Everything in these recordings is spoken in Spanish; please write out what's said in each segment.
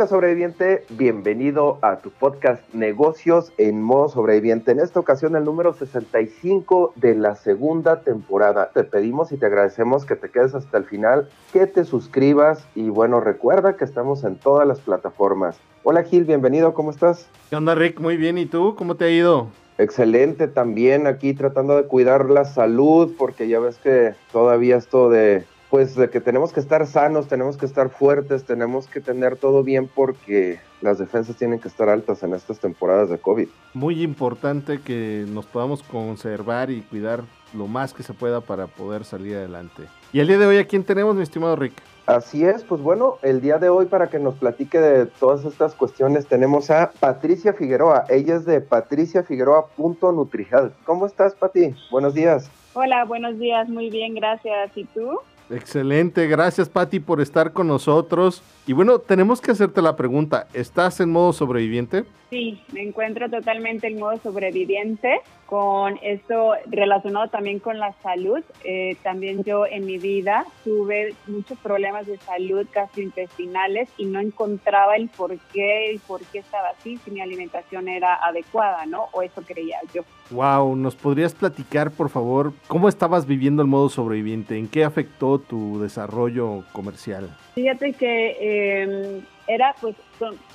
Hola sobreviviente, bienvenido a tu podcast Negocios en modo sobreviviente. En esta ocasión el número 65 de la segunda temporada. Te pedimos y te agradecemos que te quedes hasta el final, que te suscribas y bueno, recuerda que estamos en todas las plataformas. Hola Gil, bienvenido, ¿cómo estás? ¿Qué onda Rick? Muy bien, ¿y tú? ¿Cómo te ha ido? Excelente también aquí tratando de cuidar la salud porque ya ves que todavía esto de pues de que tenemos que estar sanos, tenemos que estar fuertes, tenemos que tener todo bien porque las defensas tienen que estar altas en estas temporadas de COVID. Muy importante que nos podamos conservar y cuidar lo más que se pueda para poder salir adelante. Y el día de hoy, ¿a quién tenemos, mi estimado Rick? Así es, pues bueno, el día de hoy para que nos platique de todas estas cuestiones tenemos a Patricia Figueroa. Ella es de patriciafigueroa.nutrihealth. ¿Cómo estás, Pati? Buenos días. Hola, buenos días, muy bien, gracias. ¿Y tú? Excelente, gracias Patti por estar con nosotros. Y bueno, tenemos que hacerte la pregunta, ¿estás en modo sobreviviente? Sí, me encuentro totalmente en modo sobreviviente con esto relacionado también con la salud. Eh, también yo en mi vida tuve muchos problemas de salud gastrointestinales y no encontraba el por qué, el por qué estaba así, si mi alimentación era adecuada, ¿no? O eso creía yo. Wow, ¿nos podrías platicar, por favor, cómo estabas viviendo el modo sobreviviente? ¿En qué afectó tu desarrollo comercial? Fíjate que eh, era pues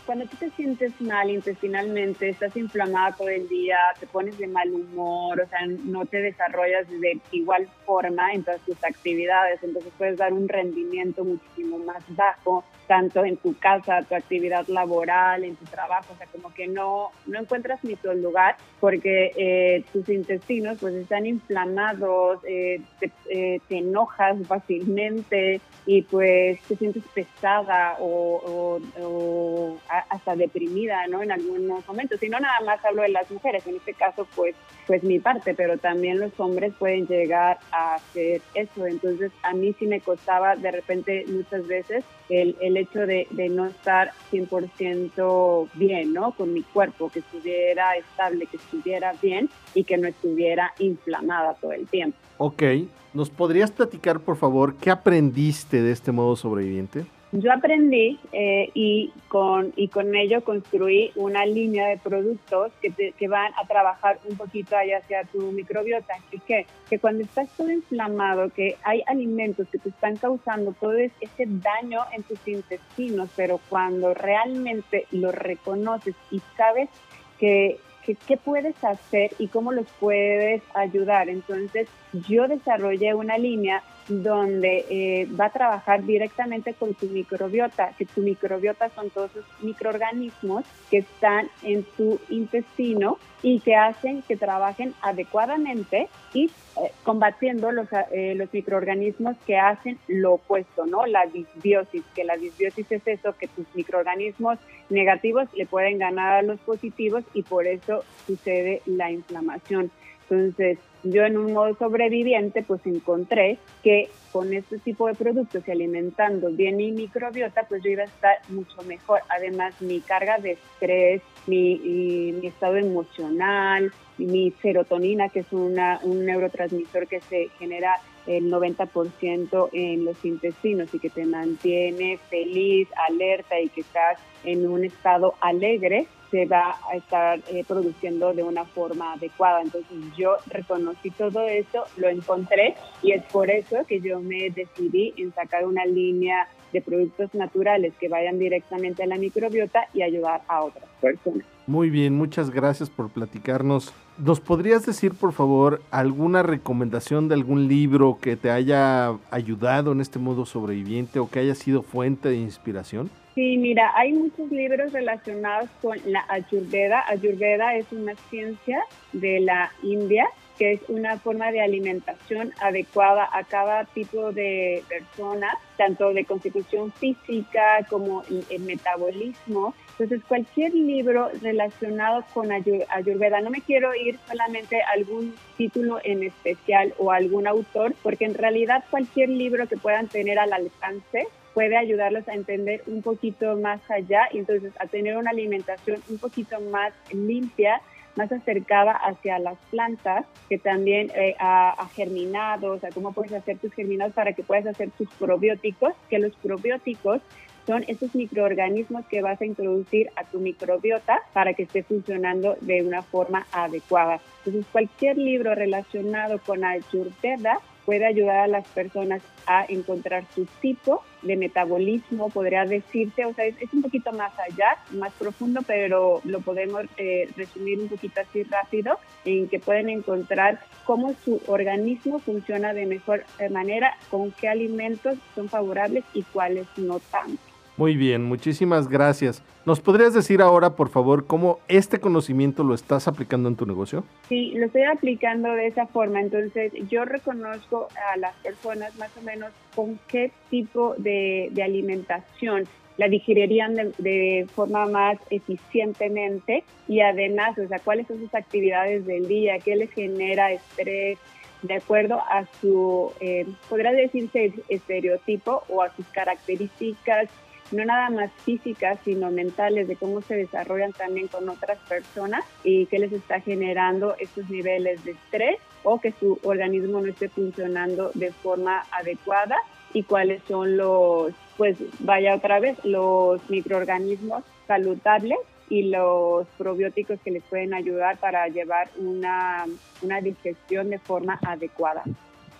cuando tú te sientes mal intestinalmente, estás inflamada todo el día, te pones de mal humor, o sea, no te desarrollas de igual forma en todas tus actividades, entonces puedes dar un rendimiento muchísimo más bajo, tanto en tu casa, tu actividad laboral, en tu trabajo, o sea, como que no, no encuentras ni tu lugar porque eh, tus intestinos pues están inflamados, eh, te, eh, te, enojas fácilmente y pues te sientes pesada o, hasta deprimida, ¿no? En algunos momentos. Y no nada más hablo de las mujeres, en este caso, pues, pues mi parte, pero también los hombres pueden llegar a hacer eso. Entonces, a mí sí me costaba de repente muchas veces el, el hecho de, de no estar 100% bien, ¿no? Con mi cuerpo, que estuviera estable, que estuviera bien y que no estuviera inflamada todo el tiempo. Ok, ¿nos podrías platicar, por favor, qué aprendiste de este modo sobreviviente? Yo aprendí eh, y, con, y con ello construí una línea de productos que, te, que van a trabajar un poquito ahí hacia tu microbiota. Y que, que cuando estás todo inflamado, que hay alimentos que te están causando todo ese daño en tus intestinos, pero cuando realmente lo reconoces y sabes que qué puedes hacer y cómo los puedes ayudar. Entonces, yo desarrollé una línea donde eh, va a trabajar directamente con tu microbiota, que tu microbiota son todos esos microorganismos que están en tu intestino y que hacen que trabajen adecuadamente y eh, combatiendo los, eh, los microorganismos que hacen lo opuesto, ¿no? La disbiosis, que la disbiosis es eso, que tus microorganismos negativos le pueden ganar a los positivos y por eso sucede la inflamación. Entonces, yo en un modo sobreviviente, pues encontré que con este tipo de productos y alimentando bien mi microbiota, pues yo iba a estar mucho mejor. Además, mi carga de estrés, mi, mi estado emocional, mi serotonina, que es una, un neurotransmisor que se genera el 90% en los intestinos y que te mantiene feliz, alerta y que estás en un estado alegre, se va a estar eh, produciendo de una forma adecuada. Entonces yo reconocí todo eso, lo encontré y es por eso que yo me decidí en sacar una línea de productos naturales que vayan directamente a la microbiota y ayudar a otras personas. Muy bien, muchas gracias por platicarnos. ¿Nos podrías decir, por favor, alguna recomendación de algún libro que te haya ayudado en este modo sobreviviente o que haya sido fuente de inspiración? Sí, mira, hay muchos libros relacionados con la ayurveda. Ayurveda es una ciencia de la India que es una forma de alimentación adecuada a cada tipo de persona, tanto de constitución física como el metabolismo, Entonces, cualquier libro relacionado con Ayurveda, no me quiero ir solamente a algún título en especial o algún autor, porque en realidad cualquier libro que puedan tener al alcance puede ayudarlos a entender un poquito más allá y entonces a tener una alimentación un poquito más limpia más acercada hacia las plantas, que también eh, a, germinados, a cómo puedes hacer tus germinados para que puedas hacer tus probióticos, que los probióticos son esos microorganismos que vas a introducir a tu microbiota para que esté funcionando de una forma adecuada. Entonces, cualquier libro relacionado con Ayurveda puede ayudar a las personas a encontrar su tipo de metabolismo, podría decirse, o sea, es, un poquito más allá, más profundo, pero lo podemos eh, resumir un poquito así rápido, en que pueden encontrar cómo su organismo funciona de mejor manera, con qué alimentos son favorables y cuáles no tanto. Muy bien, muchísimas gracias. ¿Nos podrías decir ahora, por favor, cómo este conocimiento lo estás aplicando en tu negocio? Sí, lo estoy aplicando de esa forma. Entonces, yo reconozco a las personas más o menos con qué tipo de, alimentación la digerirían de, forma más eficientemente y además, o sea, cuáles son sus actividades del día, qué les genera estrés, de acuerdo a su, eh, podría decirse, estereotipo o a sus características no nada más físicas, sino mentales, de cómo se desarrollan también con otras personas y qué les está generando estos niveles de estrés o que su organismo no esté funcionando de forma adecuada y cuáles son los, pues vaya otra vez, los microorganismos saludables y los probióticos que les pueden ayudar para llevar una, una digestión de forma adecuada.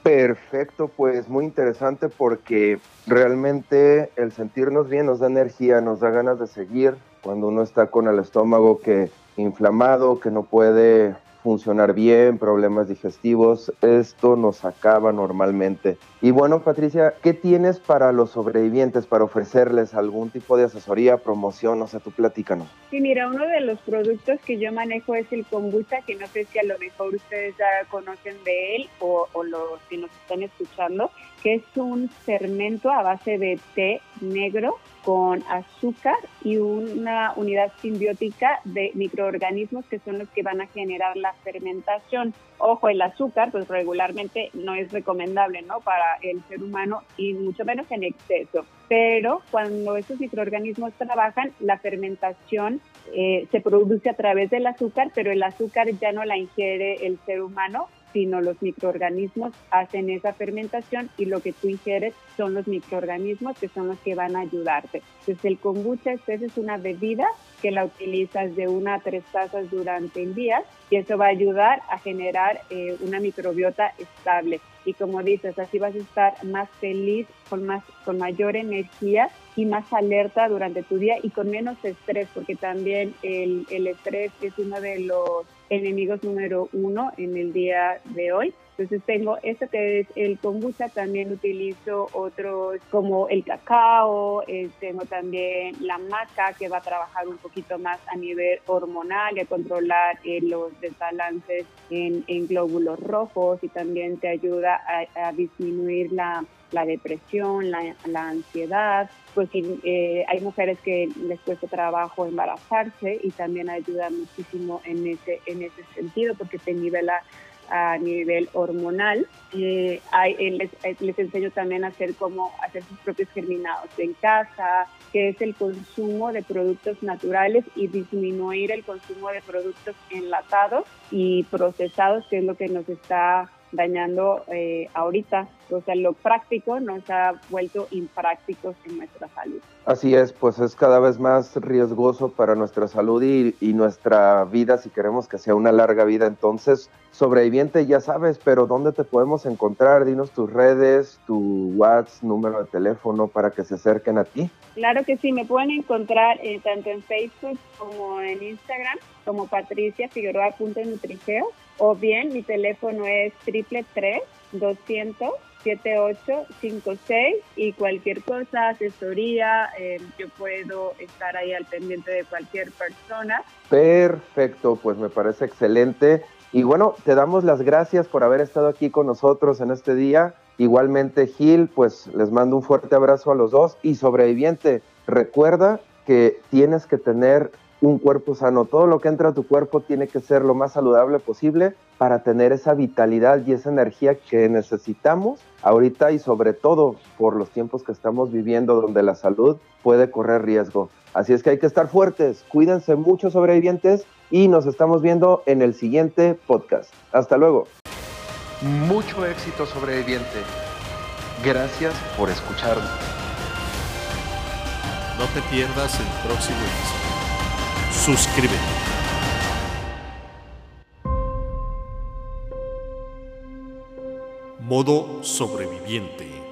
Perfecto, pues muy interesante porque realmente el sentirnos bien nos da energía, nos da ganas de seguir cuando uno está con el estómago que inflamado, que no puede funcionar bien, problemas digestivos, esto nos acaba normalmente. Y bueno, Patricia, ¿qué tienes para los sobrevivientes, para ofrecerles algún tipo de asesoría, promoción? O sea, tú platícanos. Sí, mira, uno de los productos que yo manejo es el kombucha, que no sé si a lo mejor ustedes ya conocen de él o, o los si nos están escuchando, que es un fermento a base de té negro con azúcar y una unidad simbiótica de microorganismos que son los que van a generar la fermentación. Ojo, el azúcar pues regularmente no es recomendable, ¿no? Para el ser humano y mucho menos en exceso. Pero cuando esos microorganismos trabajan, la fermentación eh, se produce a través del azúcar, pero el azúcar ya no la ingiere el ser humano, sino los microorganismos hacen esa fermentación y lo que tú ingieres son los microorganismos que son los que van a ayudarte. Entonces el kombucha este es una bebida que la utilizas de una a tres tazas durante el día y eso va a ayudar a generar eh, una microbiota estable. Y como dices, así vas a estar más feliz, con, más, con mayor energía y más alerta durante tu día y con menos estrés, porque también el, el estrés es uno de los enemigos número uno en el día de hoy. Entonces tengo esto que es el kombucha, también utilizo otros como el cacao, eh, tengo también la maca que va a trabajar un poquito más a nivel hormonal y a controlar eh, los desbalances en, glóbulos rojos y también te ayuda a, disminuir la, depresión, la, ansiedad, pues eh, hay mujeres que les cuesta trabajo embarazarse y también ayuda muchísimo en ese, en ese sentido porque te nivela a nivel hormonal. Eh, les, les, enseño también a hacer cómo hacer sus propios germinados en casa, que es el consumo de productos naturales y disminuir el consumo de productos enlatados y procesados, que es lo que nos está dañando eh, ahorita. O sea, lo práctico nos ha vuelto imprácticos en nuestra salud. Así es, pues es cada vez más riesgoso para nuestra salud y, y, nuestra vida si queremos que sea una larga vida. Entonces, sobreviviente ya sabes, pero ¿dónde te podemos encontrar? Dinos tus redes, tu WhatsApp, número de teléfono para que se acerquen a ti. Claro que sí, me pueden encontrar eh, tanto en Facebook como en Instagram como Patricia Figueroa Nutriceo o bien mi teléfono es triple tres 200 7856 y cualquier cosa, asesoría, eh, yo puedo estar ahí al pendiente de cualquier persona. Perfecto, pues me parece excelente. Y bueno, te damos las gracias por haber estado aquí con nosotros en este día. Igualmente, Gil, pues les mando un fuerte abrazo a los dos. Y sobreviviente, recuerda que tienes que tener un cuerpo sano. Todo lo que entra a tu cuerpo tiene que ser lo más saludable posible para tener esa vitalidad y esa energía que necesitamos ahorita y sobre todo por los tiempos que estamos viviendo donde la salud puede correr riesgo. Así es que hay que estar fuertes, cuídense mucho sobrevivientes y nos estamos viendo en el siguiente podcast. Hasta luego. Mucho éxito sobreviviente. Gracias por escucharnos. No te pierdas el próximo episodio. Suscríbete. Modo sobreviviente.